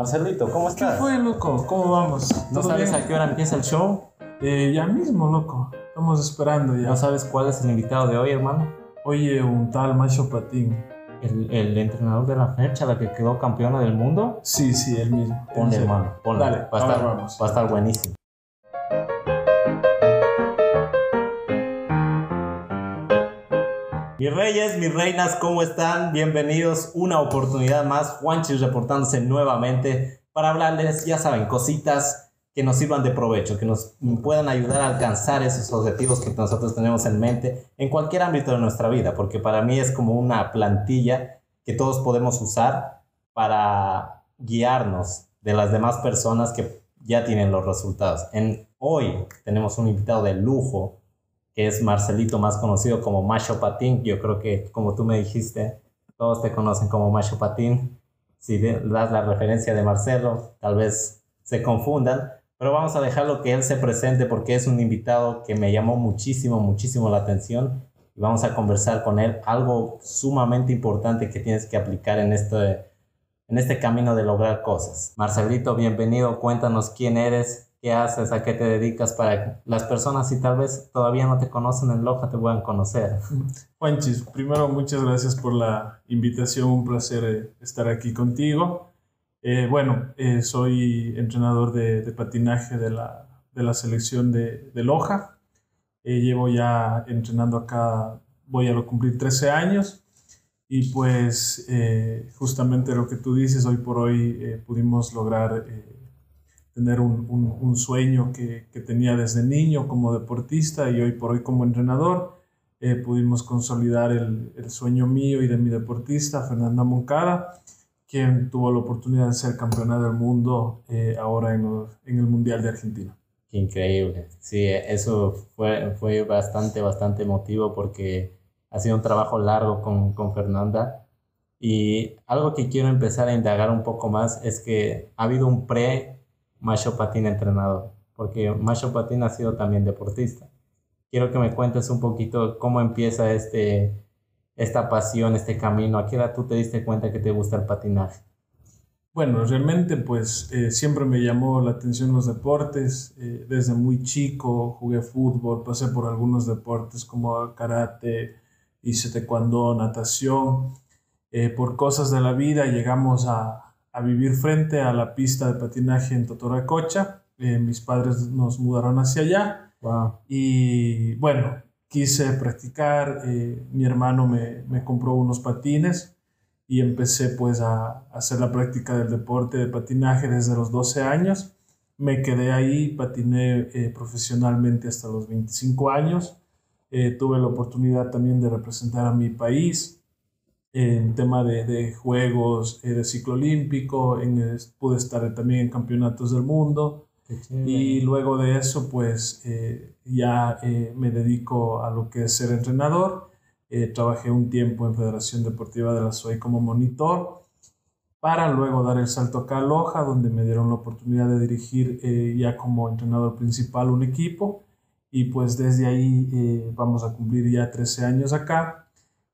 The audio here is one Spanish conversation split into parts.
Marcelito, ¿cómo estás? ¿Qué fue, loco? ¿Cómo vamos? ¿No sabes a qué hora empieza el show? Eh, ya mismo, loco. Estamos esperando ya. ¿No sabes cuál es el invitado de hoy, hermano? Oye, un tal Macho Patín. ¿El, el entrenador de la fecha, la que quedó campeona del mundo? Sí, sí, el mismo. Ponle, hermano, ponle. Dale, va, a vamos. va a estar buenísimo. Reyes, mis reinas, ¿cómo están? Bienvenidos una oportunidad más. Juanchis reportándose nuevamente para hablarles, ya saben, cositas que nos sirvan de provecho, que nos puedan ayudar a alcanzar esos objetivos que nosotros tenemos en mente en cualquier ámbito de nuestra vida, porque para mí es como una plantilla que todos podemos usar para guiarnos de las demás personas que ya tienen los resultados. En, hoy tenemos un invitado de lujo, es Marcelito, más conocido como Macho Patín. Yo creo que, como tú me dijiste, todos te conocen como Macho Patín. Si das la referencia de Marcelo, tal vez se confundan, pero vamos a dejarlo que él se presente porque es un invitado que me llamó muchísimo, muchísimo la atención y vamos a conversar con él algo sumamente importante que tienes que aplicar en este, en este camino de lograr cosas. Marcelito, bienvenido, cuéntanos quién eres, qué haces, a qué te dedicas para que las personas si tal vez todavía no te conocen en Loja te puedan conocer. Juanchis, primero muchas gracias por la invitación, un placer eh, estar aquí contigo. Eh, bueno, eh, soy entrenador de, de patinaje de la, de la selección de, de Loja. Eh, llevo ya entrenando acá, voy a cumplir 13 años y pues eh, justamente lo que tú dices, hoy por hoy eh, pudimos lograr tener un, un- un sueño que, que tenía desde niño como deportista y hoy por hoy como entrenador eh, pudimos consolidar el, el sueño mío y de mi deportista, Fernanda Moncada, quien tuvo la oportunidad de ser campeona del mundo eh, ahora en, los- en el Mundial de Argentina. Increíble. Sí, eso fue, fue bastante, bastante emotivo porque ha sido un trabajo largo con, con Fernanda. Y algo que quiero empezar a indagar un poco más es que ha habido un pre-Macho Patín entrenador, porque Macho Patín ha sido también deportista. Quiero que me cuentes un poquito cómo empieza este, esta pasión, este camino. ¿A qué edad tú te diste cuenta que te gusta el patinaje? Bueno, realmente pues eh, siempre me llamó la atención los deportes. eh, desde muy chico jugué fútbol, pasé por algunos deportes como karate, hice taekwondo, natación. Eh, por cosas de la vida llegamos a, a vivir frente a la pista de patinaje en Totoracocha. Eh, mis padres nos mudaron hacia allá. Wow. Y bueno, quise practicar, eh, mi hermano me, me compró unos patines y empecé pues a, a hacer la práctica del deporte de patinaje desde los 12 años. Me quedé ahí, patiné eh, profesionalmente hasta los 25 años. Eh, tuve la oportunidad también de representar a mi país en tema de, de juegos eh, de ciclo olímpico, en, eh, pude estar también en campeonatos del mundo. Y luego de eso, pues eh, ya eh, me dedico a lo que es ser entrenador. Eh, trabajé un tiempo en Federación Deportiva de la SOE como monitor para luego dar el salto acá a Loja, donde me dieron la oportunidad de dirigir ya como entrenador principal un equipo. Y pues desde ahí vamos a cumplir ya 13 años acá,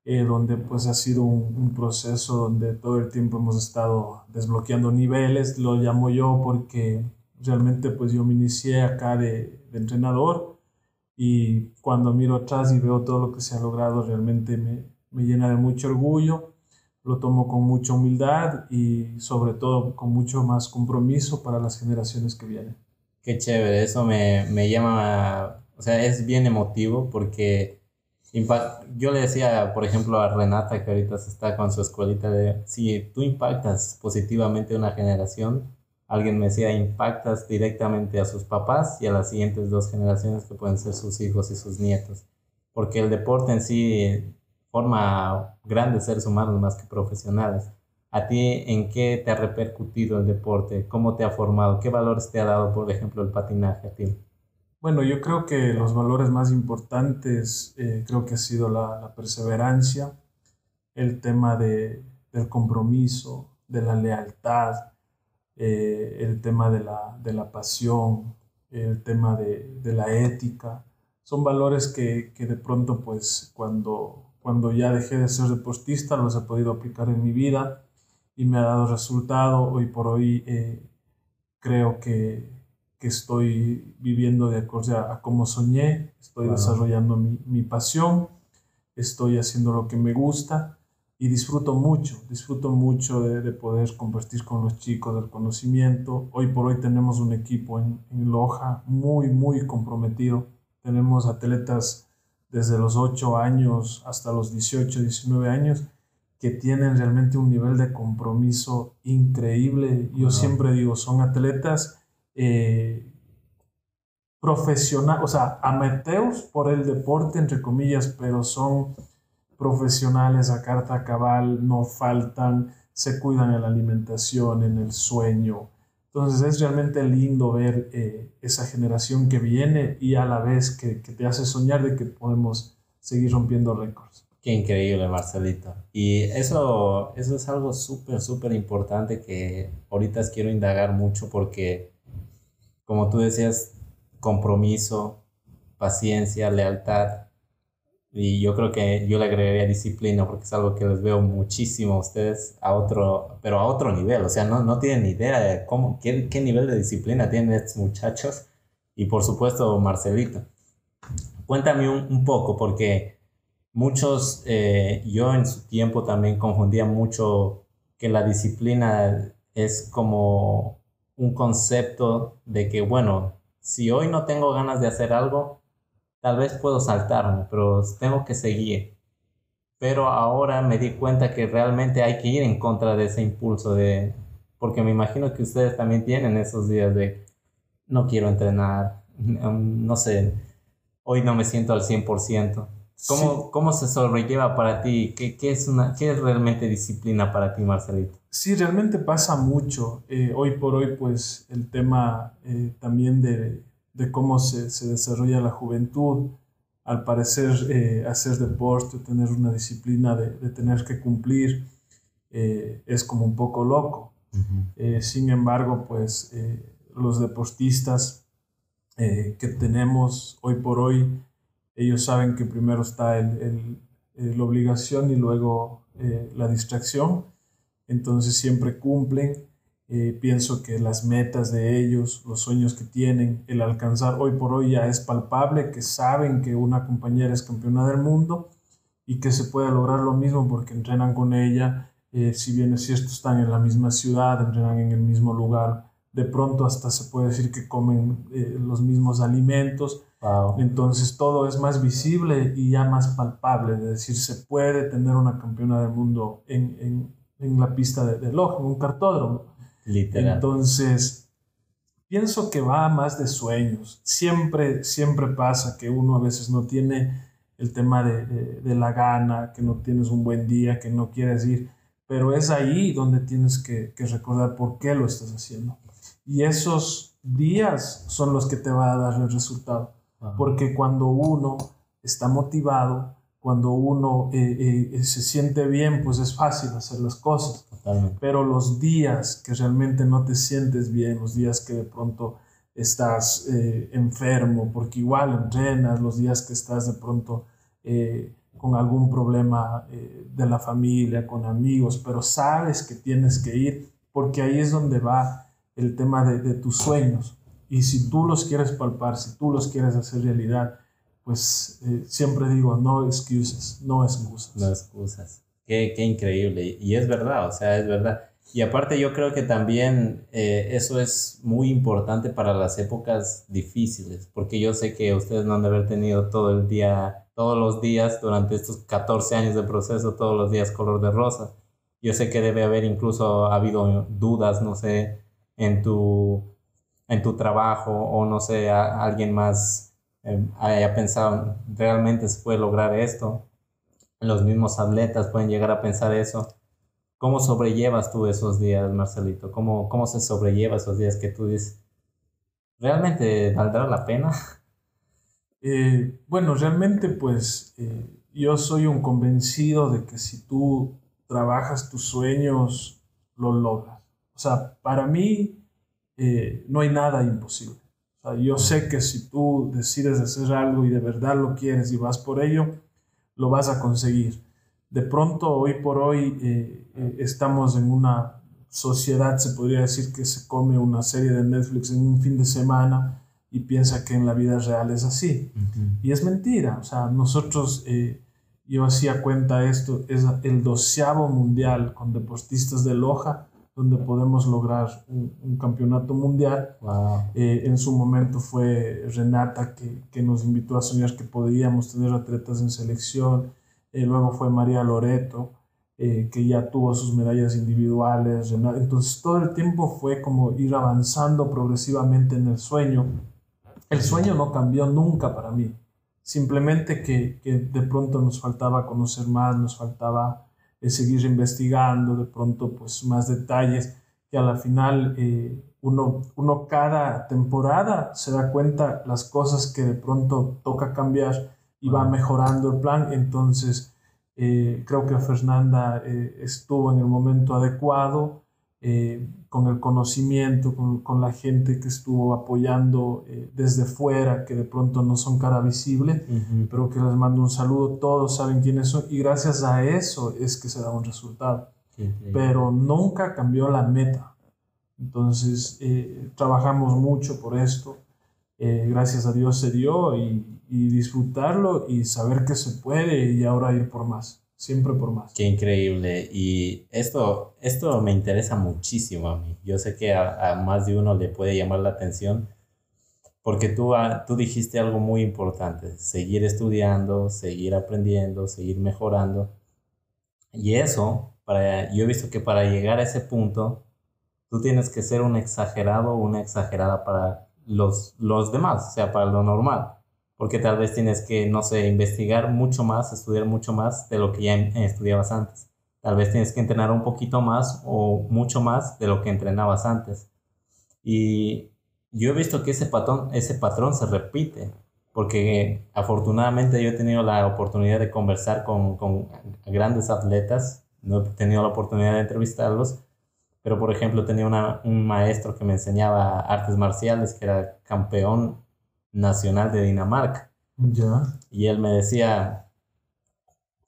eh, donde pues ha sido un, proceso donde todo el tiempo hemos estado desbloqueando niveles, lo llamo yo porque realmente pues yo me inicié acá de, de entrenador y cuando miro atrás y veo todo lo que se ha logrado realmente me, me llena de mucho orgullo, lo tomo con mucha humildad y sobre todo con mucho más compromiso para las generaciones que vienen. Qué chévere, eso me, me llama, o sea, es bien emotivo porque yo le decía, por ejemplo, a Renata que ahorita está con su escuelita de, si tú impactas positivamente una generación, alguien me decía, impactas directamente a sus papás y a las siguientes dos generaciones que pueden ser sus hijos y sus nietos, porque el deporte en sí forma grandes seres humanos más que profesionales. ¿A ti en qué te ha repercutido el deporte? ¿Cómo te ha formado? ¿Qué valores te ha dado, por ejemplo, el patinaje a ti? Bueno, yo creo que los valores más importantes eh, creo que ha sido la, perseverancia, el tema de, del compromiso, de la lealtad, eh, el tema de la, de la pasión, el tema de, de la ética. Son valores que, que de pronto, pues, cuando, cuando ya dejé de ser deportista, los he podido aplicar en mi vida y me ha dado resultado. Hoy por hoy eh, creo que, que, estoy viviendo de acuerdo a, como soñé, estoy desarrollando mi, mi, pasión, estoy haciendo lo que me gusta y disfruto mucho, disfruto mucho de, poder compartir con los chicos del conocimiento. Hoy por hoy tenemos un equipo en, en Loja muy, muy comprometido. Tenemos atletas desde los 8 años hasta los 18, 19 años que tienen realmente un nivel de compromiso increíble. Yo siempre digo, son atletas eh, profesionales, o sea, amateurs por el deporte, entre comillas, pero son profesionales a carta cabal, no faltan, se cuidan en la alimentación, en el sueño. Entonces es realmente lindo ver eh, esa generación que viene y a la vez que, que te hace soñar de que podemos seguir rompiendo récords. Qué increíble, Marcelito. Y eso, eso es algo súper, súper importante que ahorita quiero indagar mucho porque, como tú decías, compromiso, paciencia, lealtad. Y yo creo que yo le agregaría disciplina porque es algo que les veo muchísimo a ustedes a otro, pero a otro nivel. O sea, no, no tienen idea de cómo, qué, qué nivel de disciplina tienen estos muchachos. Y por supuesto, Marcelito. Cuéntame un, poco porque muchos, eh, yo en su tiempo también confundía mucho que la disciplina es como un concepto de que, bueno, si hoy no tengo ganas de hacer algo, tal vez puedo saltarme, pero tengo que seguir. Pero ahora me di cuenta que realmente hay que ir en contra de ese impulso de, porque me imagino que ustedes también tienen esos días de, no quiero entrenar, no sé, hoy no me siento al 100%. ¿Cómo, ¿Cómo, se sobrelleva para ti? ¿Qué, qué, es una, ¿Qué es realmente disciplina para ti, Marcelito? Sí, realmente pasa mucho. Eh, hoy por hoy, pues el tema eh, también de, de, cómo se, se, desarrolla la juventud, al parecer eh, hacer deporte, tener una disciplina de, de tener que cumplir, es como un poco loco. sin embargo, pues los deportistas que tenemos hoy por hoy, ellos saben que primero está el, la obligación y luego la distracción, entonces siempre cumplen. Eh, pienso que las metas de ellos, los sueños que tienen, el alcanzar hoy por hoy ya es palpable, que saben que una compañera es campeona del mundo y que se puede lograr lo mismo porque entrenan con ella, eh, si bien es cierto están en la misma ciudad, entrenan en el mismo lugar, de pronto hasta se puede decir que comen los mismos alimentos, entonces todo es más visible y ya más palpable, es decir, se puede tener una campeona del mundo en, en, en la pista de, de en un cartódromo. Literal. Entonces, pienso que va más de sueños. Siempre, siempre pasa que uno a veces no tiene el tema de, de, de la gana, que no tienes un buen día, que no quieres ir, pero es ahí donde tienes que, que recordar por qué lo estás haciendo. Y esos días son los que te va a dar el resultado. Porque cuando uno está motivado, cuando uno eh, eh, se siente bien, pues es fácil hacer las cosas. Pero los días que realmente no te sientes bien, los días que de pronto estás eh, enfermo, porque igual entrenas, los días que estás de pronto con algún problema de la familia, con amigos, pero sabes que tienes que ir, porque ahí es donde va el tema de, de tus sueños. Y si tú los quieres palpar, si tú los quieres hacer realidad, pues eh, siempre digo, no excuses, no excusas. No excusas. Qué, qué, increíble. Y es verdad, o sea, es verdad. Y aparte yo creo que también eh, eso es muy importante para las épocas difíciles, porque yo sé que ustedes no han de haber tenido todo el día, todos los días durante estos 14 años de proceso, todos los días color de rosa. Yo sé que debe haber incluso habido dudas, no sé, en tu en tu trabajo o no sé, alguien más em, haya pensado, realmente se puede lograr esto. Los mismos atletas pueden llegar a pensar eso. ¿Cómo sobrellevas tú esos días, Marcelito? ¿Cómo, cómo se sobrelleva esos días que tú dices, realmente valdrá la pena? Eh, bueno, realmente pues eh, yo soy un convencido de que si tú trabajas tus sueños, lo logras. O sea, para mí eh, no hay nada imposible. Sea, yo sé que si tú decides hacer algo y de verdad lo quieres y vas por ello, lo vas a conseguir. de pronto, hoy por hoy, eh, eh, estamos en una sociedad, se podría decir, que se come una serie de Netflix en un fin de semana y piensa que en la vida real es así. Y es mentira. O sea, nosotros, eh, yo hacía cuenta esto, es el doceavo mundial con deportistas de Loja, donde podemos lograr un, campeonato mundial. Eh, en su momento fue Renata que, que, nos invitó a soñar que podíamos tener atletas en selección. Eh, luego fue María Loreto, que ya tuvo sus medallas individuales. Entonces todo el tiempo fue como ir avanzando progresivamente en el sueño el sueño no cambió nunca para mí. Simplemente que, de pronto nos faltaba conocer más, nos faltaba eh, seguir investigando, de pronto pues más detalles, que a la final eh, uno, uno cada temporada se da cuenta las cosas que de pronto toca cambiar y va mejorando el plan. Entonces eh, creo que Fernanda estuvo en el momento adecuado eh, con el conocimiento, con, con, la gente que estuvo apoyando eh, desde fuera, que de pronto no son cara visible, pero que les mando un saludo, todos saben quiénes son y gracias a eso es que se da un resultado. Pero nunca cambió la meta. Entonces, eh, trabajamos mucho por esto. gracias a Dios se dio y, y disfrutarlo y saber que se puede y ahora ir por más siempre por más. Qué increíble. Y esto, esto me interesa muchísimo a mí. Yo sé que a, más de uno le puede llamar la atención porque tú, ah, tú dijiste algo muy importante, seguir estudiando, seguir aprendiendo, seguir mejorando. Y eso, para, yo he visto que para llegar a ese punto, tú tienes que ser un exagerado o una exagerada para los, los demás, o sea, para lo normal porque tal vez tienes que, no sé, investigar mucho más, estudiar mucho más de lo que ya estudiabas antes. Tal vez tienes que entrenar un poquito más o mucho más de lo que entrenabas antes. Y yo he visto que ese patrón, ese patrón se repite, porque afortunadamente yo he tenido la oportunidad de conversar con, con grandes atletas, no he tenido la oportunidad de entrevistarlos, pero por ejemplo tenía un maestro que me enseñaba artes marciales, que era campeón nacional de Dinamarca. Ya. Y él me decía,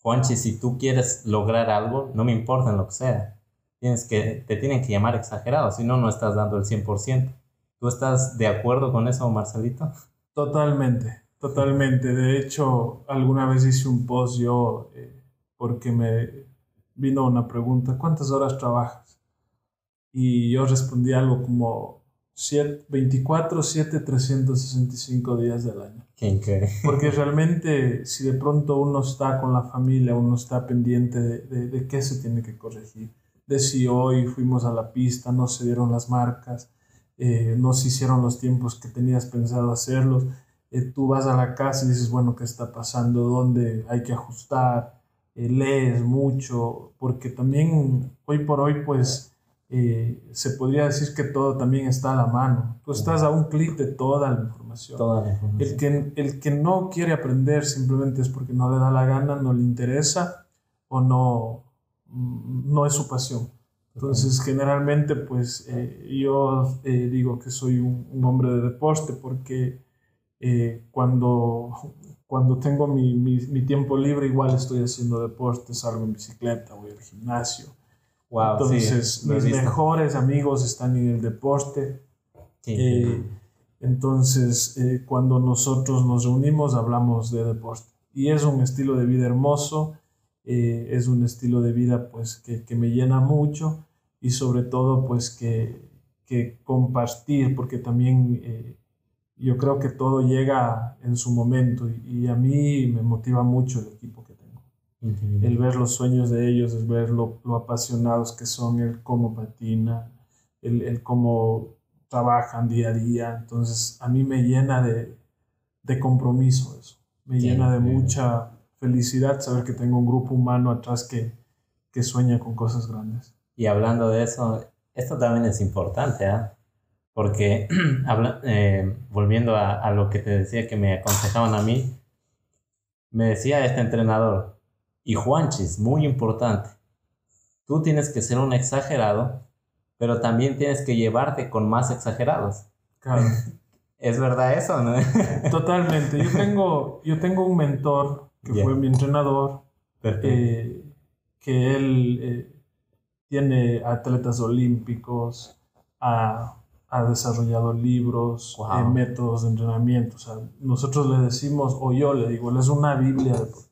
Juanchi, si tú quieres lograr algo, no me importa en lo que sea. Tienes que, te tienen que llamar exagerado, si no, no estás dando el 100%. ¿Tú estás de acuerdo con eso, Marcelito? Totalmente, totalmente. De hecho, alguna vez hice un post yo eh, porque me vino una pregunta, ¿cuántas horas trabajas? Y yo respondí algo como 24, 7, 365 días del año. ¿Qué, Porque realmente si de pronto uno está con la familia, uno está pendiente de, de, qué se tiene que corregir. De si hoy fuimos a la pista, no se dieron las marcas, eh, no se hicieron los tiempos que tenías pensado hacerlos. Eh, tú vas a la casa y dices, bueno, ¿qué está pasando? ¿Dónde hay que ajustar? Eh, lees mucho, porque también hoy por hoy, pues eh, se podría decir que todo también está a la mano. Tú estás a un clic de toda la información. El, que, el que no quiere aprender simplemente es porque no le da la gana, no le interesa o no, mm, no es su pasión. Entonces, generalmente, pues eh, yo eh, digo que soy un, hombre de deporte porque cuando, cuando tengo mi, mi, mi tiempo libre, igual estoy haciendo deporte, salgo en bicicleta, voy al gimnasio entonces, mis mejores amigos están en el deporte. Eh, entonces, eh, cuando nosotros nos reunimos, hablamos de deporte. Y es un estilo de vida hermoso, eh, es un estilo de vida pues, que, que, me llena mucho y sobre todo pues que, que compartir, porque también yo creo que todo llega en su momento y, y a mí me motiva mucho el equipo el ver los sueños de ellos, el ver lo, apasionados que son, el cómo patina, el, el, cómo trabajan día a día. Entonces, a mí me llena de, de compromiso eso. Me llena de mucha felicidad saber que tengo un grupo humano atrás que, que sueña con cosas grandes. Y hablando de eso, esto también es importante, ¿ah? Porque, eh, volviendo a, a lo que te decía que me aconsejaban a mí, me decía este entrenador, y Juanchis, muy importante, tú tienes que ser un exagerado, pero también tienes que llevarte con más exagerados. Claro. ¿Es verdad eso? ¿no? Totalmente. Yo tengo, yo tengo un mentor que fue mi entrenador, eh, que él eh, tiene atletas olímpicos, ha, ha desarrollado libros, Wow. eh, métodos de entrenamiento. O sea, nosotros le decimos, o yo le digo, él es una Biblia deportiva.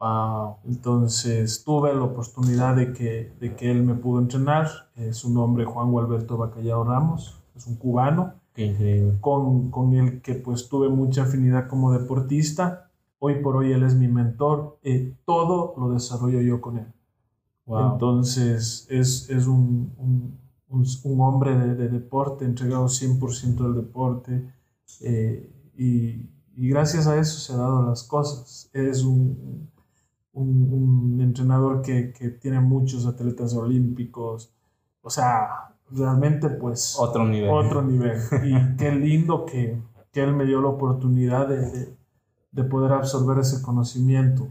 Wow. Entonces tuve la oportunidad de que, de que él me pudo entrenar. Eh, su nombre Juan Gualberto Bacallao Ramos, es un cubano Qué increíble. con, con el que pues tuve mucha afinidad como deportista. Hoy por hoy él es mi mentor. Eh, todo lo desarrollo yo con él. Wow. Entonces es, es un, un, un- un hombre de, de deporte, entregado 100% al deporte. eh, y, y gracias a eso se han dado las cosas. Es un, un, un entrenador que, que tiene muchos atletas olímpicos. O sea, realmente pues Otro nivel. otro nivel. Y qué lindo que, que él me dio la oportunidad de, de- de poder absorber ese conocimiento.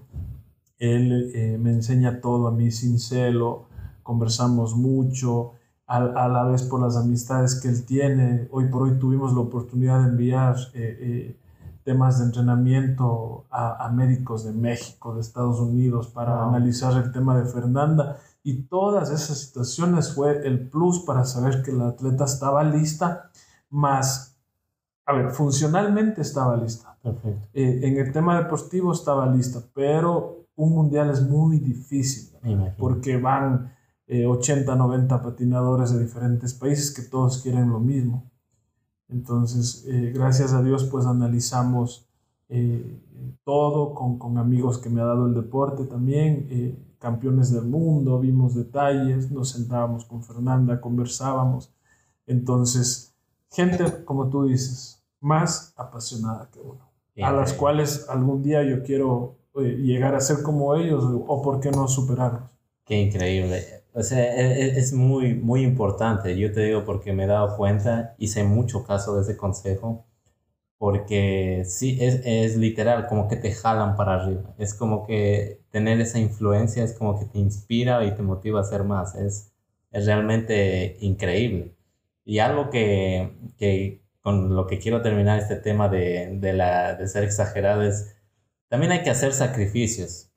Él eh, me enseña todo a mí sin celo, conversamos mucho, a, a la vez por las amistades que él tiene. Hoy por hoy tuvimos la oportunidad de enviar eh, eh, temas de entrenamiento a, a médicos de México, de Estados Unidos, para Wow. analizar el tema de Fernanda. Y todas esas situaciones fue el plus para saber que la atleta estaba lista, más, a ver, funcionalmente estaba lista. Perfecto. Eh, en el tema deportivo estaba lista, pero un mundial es muy difícil porque van eh, 80, 90 patinadores de diferentes países que todos quieren lo mismo. Entonces, eh, gracias a Dios, pues analizamos eh, todo con, con amigos que me ha dado el deporte también, eh, campeones del mundo, vimos detalles, nos sentábamos con Fernanda, conversábamos. Entonces, gente, como tú dices, más apasionada que uno, a las cuales algún día yo quiero eh, llegar a ser como ellos o, o por qué no superarlos. Qué increíble. O sea, e- e- es muy, muy importante. Yo te digo porque me he dado cuenta, hice mucho caso de ese consejo, porque sí, es, es literal, como que te jalan para arriba. Es como que tener esa influencia es como que te inspira y te motiva a hacer más. Es, es realmente increíble. Y algo que, que con lo que quiero terminar este tema de, de, la, de ser exagerado es, también hay que hacer sacrificios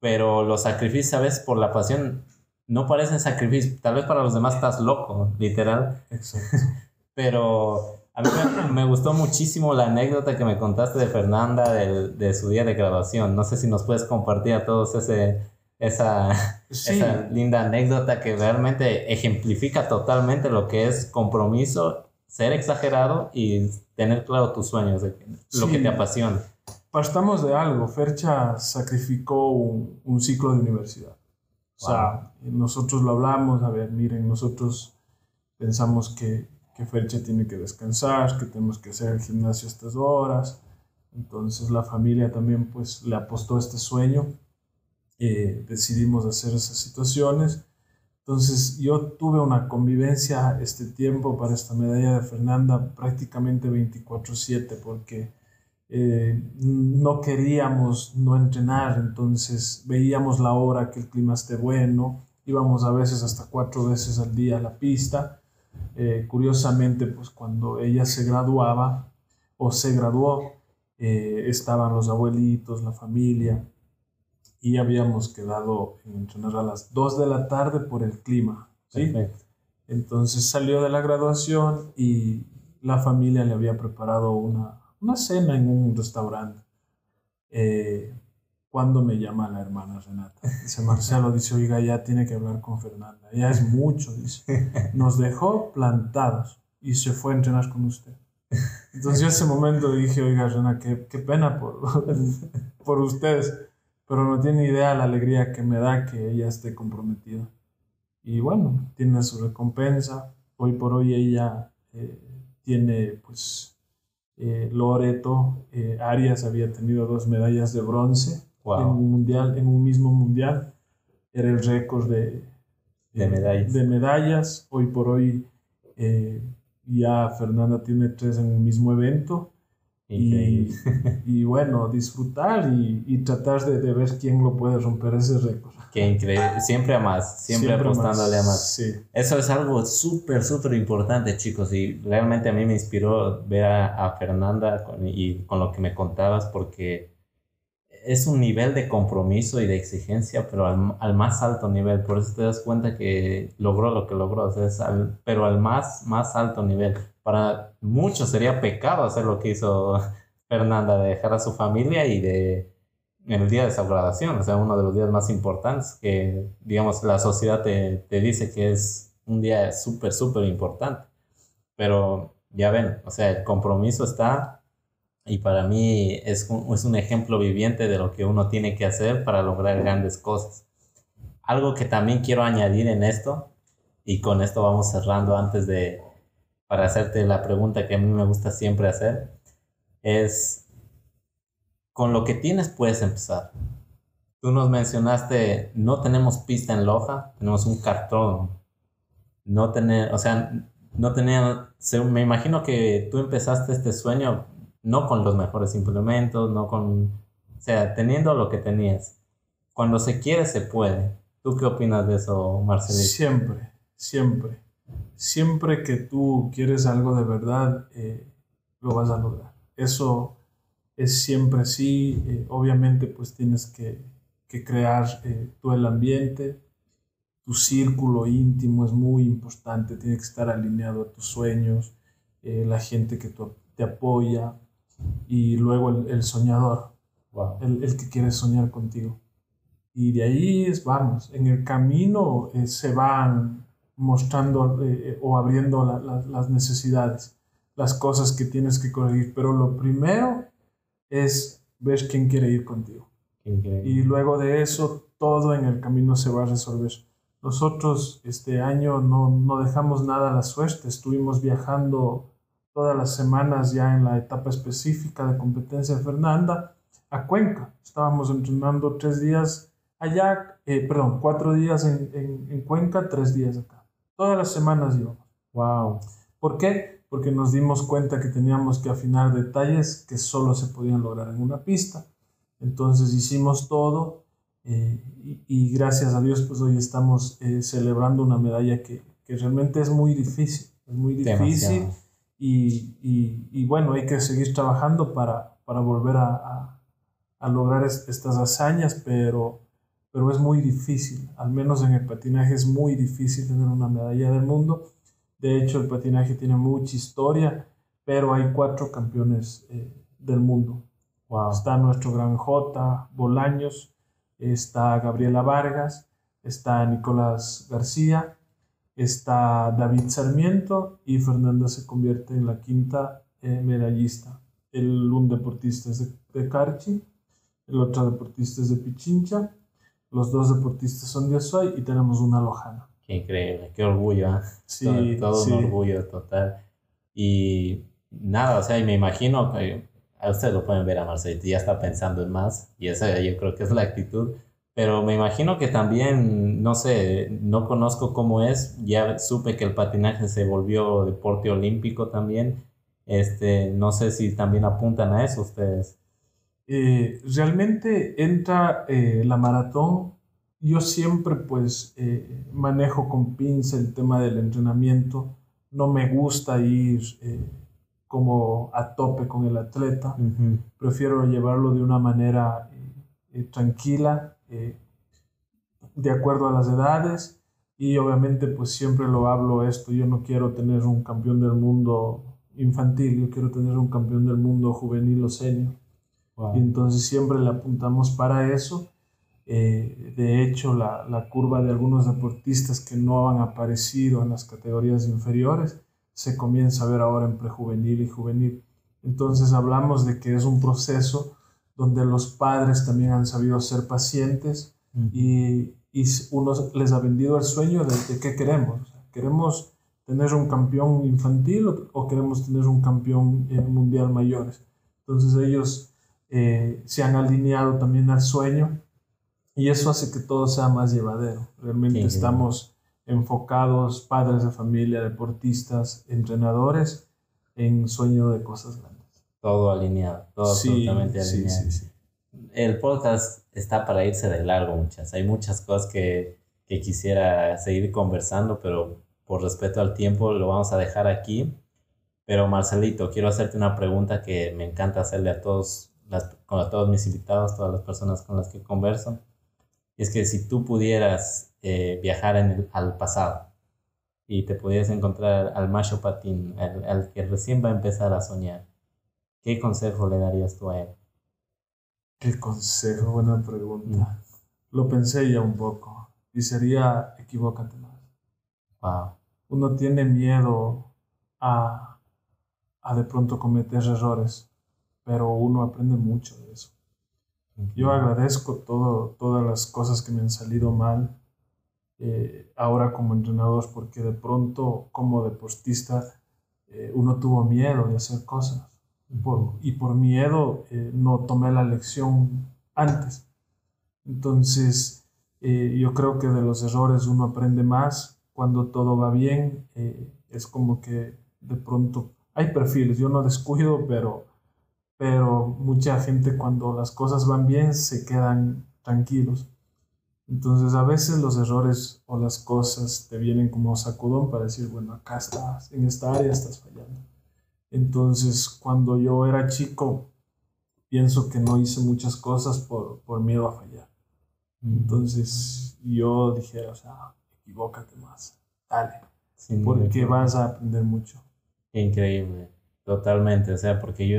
pero los sacrificios, ¿sabes? Por la pasión no parecen sacrificios. Tal vez para los demás estás loco, literal. Exacto. Pero a mí me, me gustó muchísimo la anécdota que me contaste de Fernanda del- de su día de graduación. No sé si nos puedes compartir a todos ese, esa, Sí, esa linda anécdota que realmente ejemplifica totalmente lo que es compromiso, ser exagerado y tener claro tus sueños, de- lo Sí. que te apasiona. partamos de algo. Fercha sacrificó un, un ciclo de universidad. O sea, nosotros lo hablamos, a ver, miren, nosotros pensamos que, que Fercha tiene que descansar, que tenemos que hacer el gimnasio a estas horas. Entonces la familia también pues le apostó a este sueño. Eh, decidimos hacer esas situaciones. Entonces yo tuve una convivencia este tiempo para esta medalla de Fernanda prácticamente 24/7 porque eh, no queríamos no entrenar, entonces veíamos la hora que el clima esté bueno, íbamos a veces hasta cuatro veces al día a la pista. Eh, curiosamente, pues cuando ella se graduaba o se graduó, eh, estaban los abuelitos, la familia, y habíamos quedado en entrenar a las 2 de la tarde por el clima. ¿sí? Perfecto. Entonces salió de la graduación y la familia le había preparado una, una cena en un restaurante. Eh, cuando me llama la hermana Renata, dice Marcelo, dice, oiga, ya tiene que hablar con Fernanda, ya es mucho, dice. Nos dejó plantados y se fue a entrenar con usted. Entonces yo ese momento dije, oiga, Renata, qué, qué pena por, por ustedes, pero no tiene idea la alegría que me da que ella esté comprometida. Y bueno, tiene su recompensa. Hoy por hoy ella eh, tiene, pues, eh, Loreto, eh, Arias había tenido dos medallas de bronce Wow. en un mundial, en un mismo mundial. Era el récord de, De eh, medallas. de medallas. Hoy por hoy ya Fernanda tiene tres en un mismo evento. Y, Increíble. y bueno, disfrutar y, y tratar de, de ver quién lo puede romper ese récord. Qué increíble. Siempre a más, siempre, apostándole a más. Sí, Eso es algo súper, súper importante, chicos. Y realmente a mí me inspiró ver a, a Fernanda con- y con lo que me contabas, porque es un nivel de compromiso y de exigencia, pero al, más alto nivel. Por eso te das cuenta que logró lo que logró, pero al más, más alto nivel. Para muchos sería pecado hacer lo que hizo Fernanda, de dejar a su familia y de en el día de su graduación, o sea, uno de los días más importantes que, digamos, la sociedad te, te dice que es un día súper, súper importante. Pero ya ven, o sea, el compromiso está y para mí es un, es un ejemplo viviente de lo que uno tiene que hacer para lograr grandes cosas. Algo que también quiero añadir en esto, y con esto vamos cerrando antes de, para hacerte la pregunta que a mí me gusta siempre hacer, es, con lo que tienes puedes empezar. Tú nos mencionaste, no tenemos pista en Loja, tenemos un cartón. No tener, o sea, no tenía, me imagino que tú empezaste este sueño no con los mejores implementos, no con, o sea, teniendo lo que tenías. Cuando se quiere, se puede. ¿Tú qué opinas de eso, Marcelito? Siempre, siempre. Siempre que tú quieres algo de verdad, eh, lo vas a lograr. Eso es siempre así. Eh, obviamente, pues tienes que, que crear eh, tú el ambiente. Tu círculo íntimo es muy importante, tiene que estar alineado a tus sueños, la gente que te apoya, y luego el, soñador, el, el, que quiere soñar contigo. Y de ahí es, vamos, en el camino eh, se van mostrando eh, o abriendo las necesidades, las cosas que tienes que corregir, pero lo primero es ver quién quiere ir contigo. Y luego de eso, todo en el camino se va a resolver. Nosotros este año no, no dejamos nada a la suerte, estuvimos viajando todas las semanas ya en la etapa específica de competencia de Fernanda a Cuenca. Estábamos entrenando tres días allá, eh, perdón, cuatro días en, en, Cuenca, tres días acá. Todas las semanas íbamos. Wow. ¿Por qué? Porque nos dimos cuenta que teníamos que afinar detalles que solo se podían lograr en una pista. Entonces hicimos todo eh, y, gracias a Dios pues hoy estamos eh, celebrando una medalla que, que, realmente es muy difícil. Es muy difícil. Y, y, y, bueno, hay que seguir trabajando para, para volver a, a, a lograr estas hazañas, pero, pero es muy difícil, al menos en el patinaje es muy difícil tener una medalla del mundo. De hecho, el patinaje tiene mucha historia, pero hay cuatro campeones eh, del mundo. Está nuestro gran J, Bolaños, está Gabriela Vargas, está Nicolás García, está David Sarmiento y Fernanda se convierte en la quinta eh, medallista. El, un deportista es de, Carchi, el otro deportista es de Pichincha, los dos deportistas son de Azuay y tenemos una lojana. Qué increíble, qué orgullo, ¿eh? sí, todo, un orgullo total. Y nada, o sea, y me imagino que a ustedes lo pueden ver a Marcelo, ya está pensando en más y esa yo creo que es la actitud pero me imagino que también, no sé, no conozco cómo es, ya supe que el patinaje se volvió deporte olímpico también, este, no sé si también apuntan a eso ustedes. Eh, realmente entra eh, la maratón, yo siempre pues eh, manejo con pinza el tema del entrenamiento, no me gusta ir como a tope con el atleta, prefiero llevarlo de una manera tranquila, eh, de acuerdo a las edades y obviamente pues siempre lo hablo esto, yo no quiero tener un campeón del mundo infantil, yo quiero tener un campeón del mundo juvenil o senior. Y entonces siempre le apuntamos para eso. Eh, de hecho, la, la, curva de algunos deportistas que no han aparecido en las categorías inferiores se comienza a ver ahora en prejuvenil y juvenil. Entonces hablamos de que es un proceso donde los padres también han sabido ser pacientes y, y, uno les ha vendido el sueño de, qué queremos. ¿Queremos tener un campeón infantil o, queremos tener un campeón eh, mundial mayores? Entonces ellos eh, se han alineado también al sueño y eso hace que todo sea más llevadero. Realmente estamos enfocados, padres de familia, deportistas, entrenadores, en sueño de cosas grandes todo alineado, todo absolutamente alineado. el podcast está para irse de largo muchas. Hay muchas cosas que, que quisiera seguir conversando, pero por respeto al tiempo lo vamos a dejar aquí. Pero Marcelito, quiero hacerte una pregunta que me encanta hacerle a todos con todos mis invitados, todas las personas con las que converso. es que si tú pudieras eh, viajar en el, al pasado y te pudieras encontrar al macho patín, al, que recién va a empezar a soñar, ¿qué consejo le darías tú a él? ¿Qué consejo? Buena pregunta. Mm. Lo pensé ya un poco y sería equivócate más. Wow. Uno tiene miedo a, a de pronto cometer errores, pero uno aprende mucho de eso. Yo agradezco todo, todas las cosas que me han salido mal eh, ahora como entrenador, porque de pronto como deportista eh, uno tuvo miedo de hacer cosas y por miedo eh, no tomé la lección antes. Entonces yo creo que de los errores uno aprende más cuando todo va bien. es como que de pronto hay perfiles, yo no descuido, pero, pero mucha gente cuando las cosas van bien se quedan tranquilos. Entonces a veces los errores o las cosas te vienen como sacudón para decir, bueno, acá estás, en esta área estás fallando. Entonces cuando yo era chico, pienso que no hice muchas cosas por, por miedo a fallar. Entonces yo dije, o sea, equivócate más, dale, porque vas a aprender mucho. Increíble, totalmente, o sea, porque yo,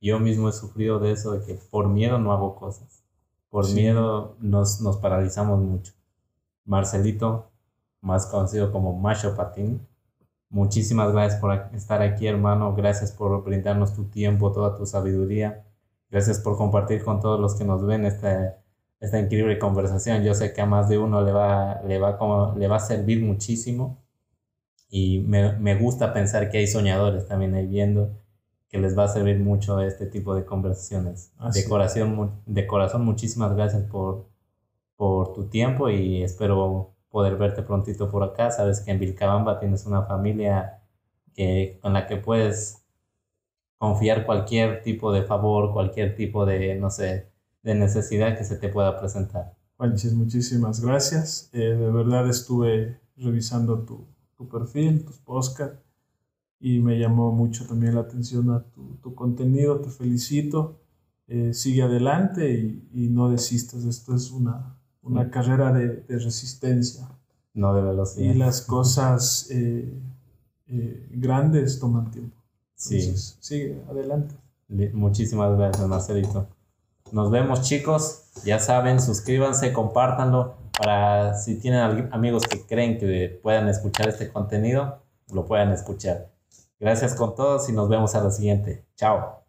yo mismo he sufrido de eso, de que por miedo no hago cosas. Por miedo nos, nos paralizamos mucho. Marcelito, más conocido como Macho Patín, muchísimas gracias por estar aquí, hermano. Gracias por brindarnos tu tiempo, toda tu sabiduría. Gracias por compartir con todos los que nos ven esta, esta increíble conversación. Yo sé que a más de uno le va, le va, como, le va a servir muchísimo. Y me, me gusta pensar que hay soñadores también ahí viendo que les va a servir mucho este tipo de conversaciones. de, corazón, de corazón, muchísimas gracias por, por tu tiempo y espero poder verte prontito por acá. Sabes que en Vilcabamba tienes una familia que, con la que puedes confiar cualquier tipo de favor, cualquier tipo de, no sé, de necesidad que se te pueda presentar. Juanchis, muchísimas gracias. Eh, de verdad estuve revisando tu, tu perfil, tus podcasts y me llamó mucho también la atención a tu, tu contenido, te felicito, eh, sigue adelante y, y, no desistas, esto es una, una carrera de, de, resistencia. No de velocidad. Y las cosas eh, eh, grandes toman tiempo. sí. Sigue adelante. Muchísimas gracias, Marcelito. Nos vemos, chicos. Ya saben, suscríbanse, compártanlo para si tienen amigos que creen que puedan escuchar este contenido, lo puedan escuchar. Gracias con todos y nos vemos a la siguiente. Chao.